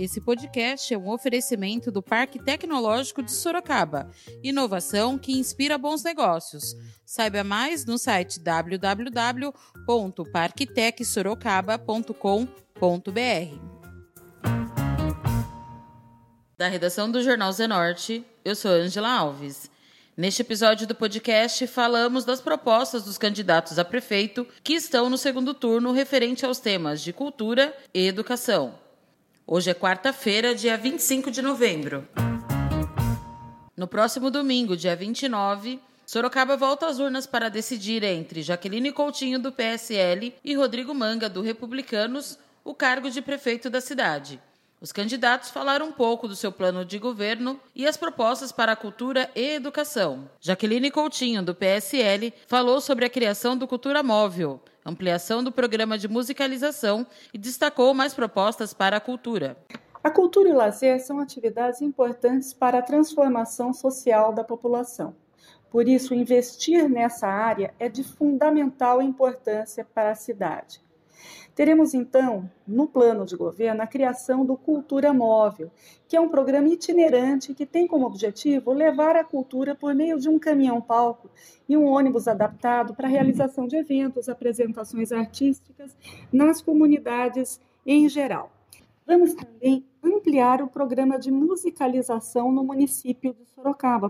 Esse podcast é um oferecimento do Parque Tecnológico de Sorocaba. Inovação que inspira bons negócios. Saiba mais no site www.parktecsorocaba.com.br. Da redação do Jornal Zenorte, eu sou Angela Alves. Neste episódio do podcast, falamos das propostas dos candidatos a prefeito que estão no segundo turno referente aos temas de cultura e educação. Hoje é quarta-feira, dia 25 de novembro. No próximo domingo, dia 29, Sorocaba volta às urnas para decidir entre Jaqueline Coutinho, do PSL, e Rodrigo Manga, do Republicanos, o cargo de prefeito da cidade. Os candidatos falaram um pouco do seu plano de governo e as propostas para a cultura e educação. Jaqueline Coutinho, do PSL, falou sobre a criação do Cultura Móvel, ampliação do programa de musicalização e destacou mais propostas para a cultura. A cultura e o lazer são atividades importantes para a transformação social da população. Por isso, investir nessa área é de fundamental importância para a cidade. Teremos então, no plano de governo, a criação do Cultura Móvel, que é um programa itinerante que tem como objetivo levar a cultura por meio de um caminhão-palco e um ônibus adaptado para a realização de eventos, apresentações artísticas nas comunidades em geral. Vamos também ampliar o programa de musicalização no município de Sorocaba,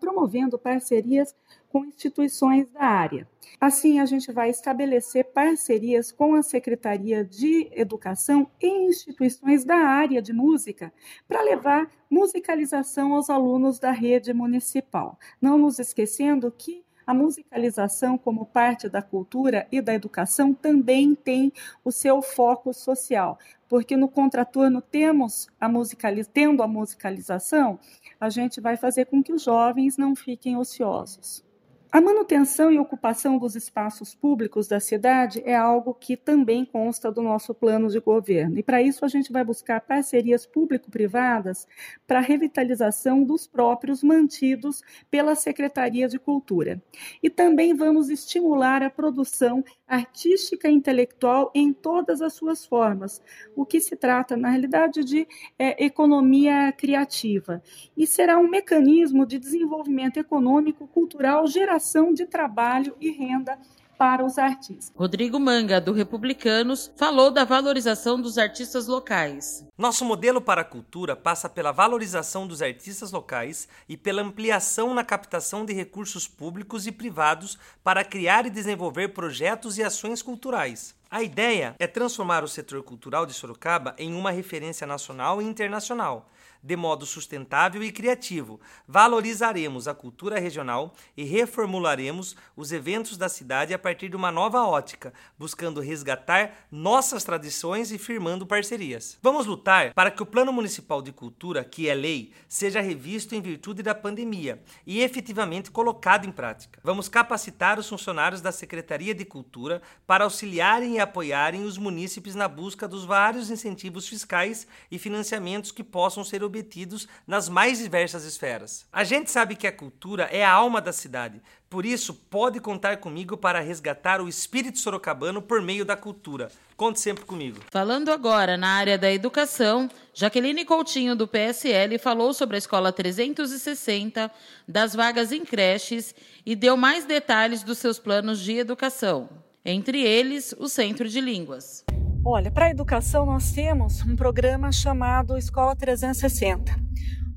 promovendo parcerias com instituições da área. Assim, a gente vai estabelecer parcerias com a Secretaria de Educação e instituições da área de música para levar musicalização aos alunos da rede municipal. Não nos esquecendo que a musicalização, como parte da cultura e da educação, também tem o seu foco social, porque no contraturno temos a musicaliz... tendo a musicalização, a gente vai fazer com que os jovens não fiquem ociosos. A manutenção e ocupação dos espaços públicos da cidade é algo que também consta do nosso plano de governo. E para isso a gente vai buscar parcerias público-privadas para a revitalização dos próprios mantidos pela Secretaria de Cultura. E também vamos estimular a produção artística e intelectual em todas as suas formas, o que se trata, na realidade, de é, economia criativa. E será um mecanismo de desenvolvimento econômico, cultural, geração geração de trabalho e renda para os artistas. Rodrigo Manga, do Republicanos, falou da valorização dos artistas locais. Nosso modelo para a cultura passa pela valorização dos artistas locais e pela ampliação na captação de recursos públicos e privados para criar e desenvolver projetos e ações culturais. A ideia é transformar o setor cultural de Sorocaba em uma referência nacional e internacional de modo sustentável e criativo. Valorizaremos a cultura regional e reformularemos os eventos da cidade a partir de uma nova ótica, buscando resgatar nossas tradições e firmando parcerias. Vamos lutar para que o Plano Municipal de Cultura, que é lei, seja revisto em virtude da pandemia e efetivamente colocado em prática. Vamos capacitar os funcionários da Secretaria de Cultura para auxiliarem e apoiarem os munícipes na busca dos vários incentivos fiscais e financiamentos que possam ser obtidos nas mais diversas esferas. A gente sabe que a cultura é a alma da cidade, por isso pode contar comigo para resgatar o espírito sorocabano por meio da cultura. Conte sempre comigo. Falando agora na área da educação, Jaqueline Coutinho, do PSL, falou sobre a Escola 360, das vagas em creches e deu mais detalhes dos seus planos de educação. Entre eles, o Centro de Línguas. Olha, para a educação nós temos um programa chamado Escola 360,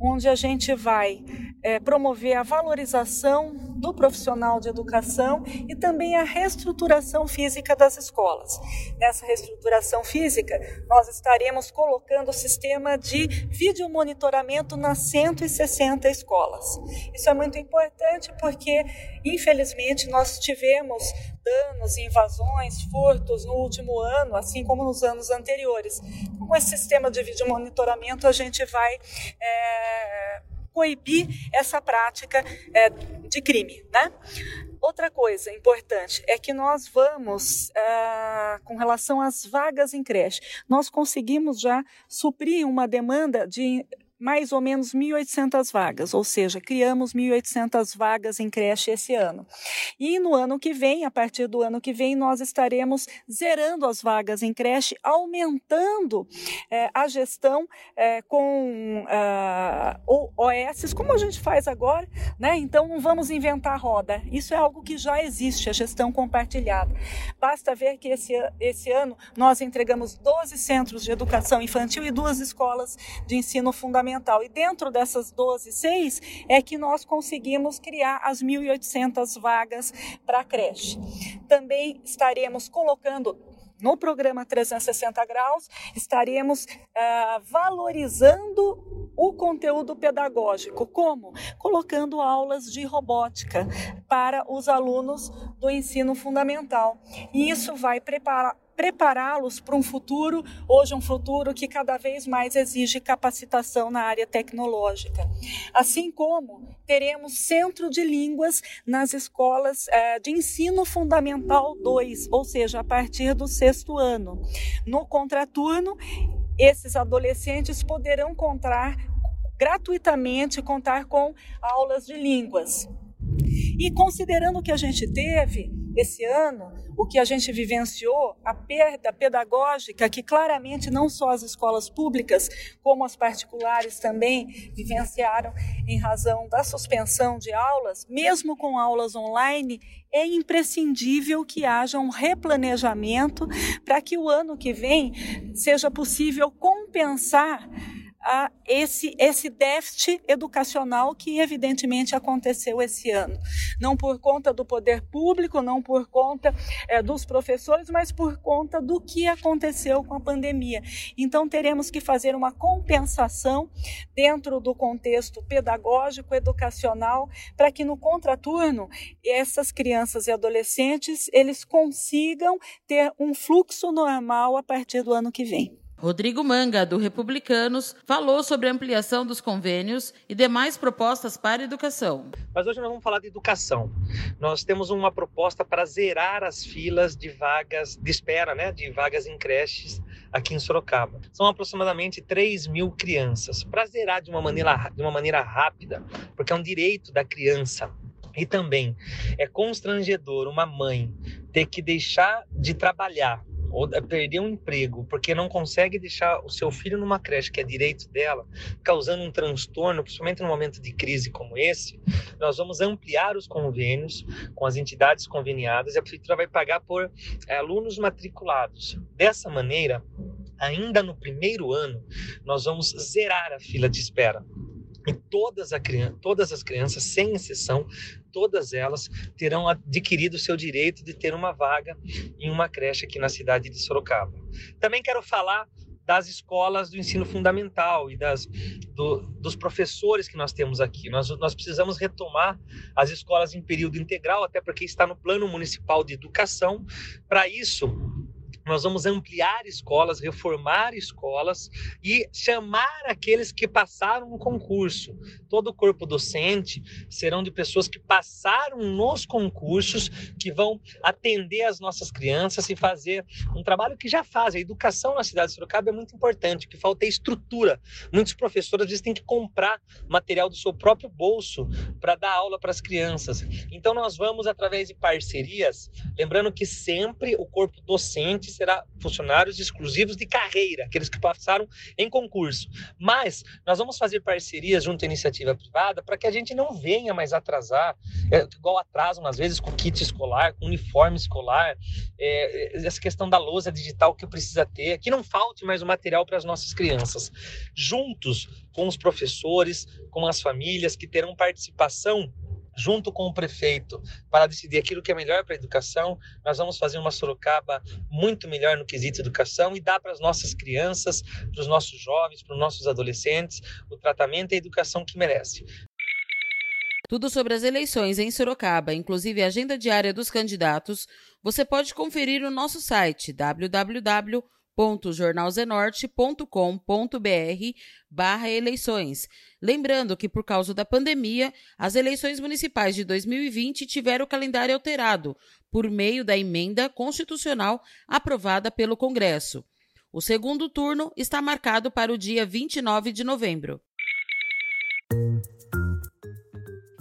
onde a gente vai é, promover a valorização do profissional de educação e também a reestruturação física das escolas. Nessa reestruturação física, nós estaremos colocando o sistema de vídeo monitoramento nas 160 escolas. Isso é muito importante porque, infelizmente, nós tivemos danos, invasões, furtos no último ano, assim como nos anos anteriores. Com esse sistema de vídeo monitoramento, a gente vai é, coibir essa prática é, de crime, né? Outra coisa importante é que nós vamos, ah, com relação às vagas em creche, nós conseguimos já suprir uma demanda de mais ou menos 1.800 vagas, ou seja, criamos 1.800 vagas em creche esse ano. E no ano que vem, a partir do ano que vem, nós estaremos zerando as vagas em creche, aumentando é, a gestão é, com uh, ah, OS, como a gente faz agora, né? Então não vamos inventar roda. Isso é algo que já existe, a gestão compartilhada. Basta ver que esse, esse ano nós entregamos 12 centros de educação infantil e duas escolas de ensino fundamental. E dentro dessas 12, seis é que nós conseguimos criar as 1.800 vagas para a creche. Também estaremos colocando no programa 360 graus, estaremos uh, valorizando o conteúdo pedagógico. Como? Colocando aulas de robótica para os alunos do ensino fundamental. E isso vai preparar prepará-los para um futuro, hoje um futuro que cada vez mais exige capacitação na área tecnológica. Assim como teremos centro de línguas nas escolas eh, de ensino fundamental 2, ou seja, a partir do sexto ano. No contraturno, esses adolescentes poderão contar gratuitamente contar com aulas de línguas. E considerando que a gente teve esse ano, o que a gente vivenciou, a perda pedagógica que claramente não só as escolas públicas, como as particulares também vivenciaram em razão da suspensão de aulas, mesmo com aulas online, é imprescindível que haja um replanejamento para que o ano que vem seja possível compensar a esse, esse déficit educacional que evidentemente aconteceu esse ano. Não por conta do poder público, não por conta é, dos professores, mas por conta do que aconteceu com a pandemia. Então teremos que fazer uma compensação dentro do contexto pedagógico, educacional, para que no contraturno essas crianças e adolescentes eles consigam ter um fluxo normal a partir do ano que vem. Rodrigo Manga, do Republicanos, falou sobre a ampliação dos convênios e demais propostas para a educação. Mas hoje nós vamos falar de educação. Nós temos uma proposta para zerar as filas de vagas de espera, né, de vagas em creches aqui em Sorocaba. São aproximadamente 3 mil crianças. Para zerar de uma, maneira, de uma maneira rápida, porque é um direito da criança e também é constrangedor uma mãe ter que deixar de trabalhar ou perder um emprego porque não consegue deixar o seu filho numa creche que é direito dela, causando um transtorno, principalmente num momento de crise como esse, nós vamos ampliar os convênios com as entidades conveniadas e a prefeitura vai pagar por é, alunos matriculados. Dessa maneira, ainda no primeiro ano, nós vamos zerar a fila de espera. E todas, a, todas as crianças, sem exceção, todas elas terão adquirido o seu direito de ter uma vaga em uma creche aqui na cidade de Sorocaba. Também quero falar das escolas do ensino fundamental e das, do, dos professores que nós temos aqui. Nós, nós precisamos retomar as escolas em período integral, até porque está no Plano Municipal de Educação. Para isso, nós vamos ampliar escolas, reformar escolas e chamar aqueles que passaram no concurso. Todo o corpo docente serão de pessoas que passaram nos concursos, que vão atender as nossas crianças e fazer um trabalho que já fazem. A educação na cidade de Sorocaba é muito importante, que falta estrutura. Muitos professores às vezes têm que comprar material do seu próprio bolso para dar aula para as crianças. Então nós vamos através de parcerias, lembrando que sempre o corpo docente será funcionários exclusivos de carreira, aqueles que passaram em concurso. Mas nós vamos fazer parcerias junto à iniciativa privada para que a gente não venha mais atrasar, é, igual atrasam às vezes com kit escolar, com uniforme escolar, é, essa questão da lousa digital que precisa ter, que não falte mais o material para as nossas crianças. Juntos com os professores, com as famílias que terão participação junto com o prefeito, para decidir aquilo que é melhor para a educação. Nós vamos fazer uma Sorocaba muito melhor no quesito educação e dar para as nossas crianças, para os nossos jovens, para os nossos adolescentes, o tratamento e a educação que merece. Tudo sobre as eleições em Sorocaba, inclusive a agenda diária dos candidatos, você pode conferir no nosso site www www.jornalzenorte.com.br barra eleições. Lembrando que, por causa da pandemia, as eleições municipais de 2020 tiveram o calendário alterado por meio da emenda constitucional aprovada pelo Congresso. O segundo turno está marcado para o dia 29 de novembro.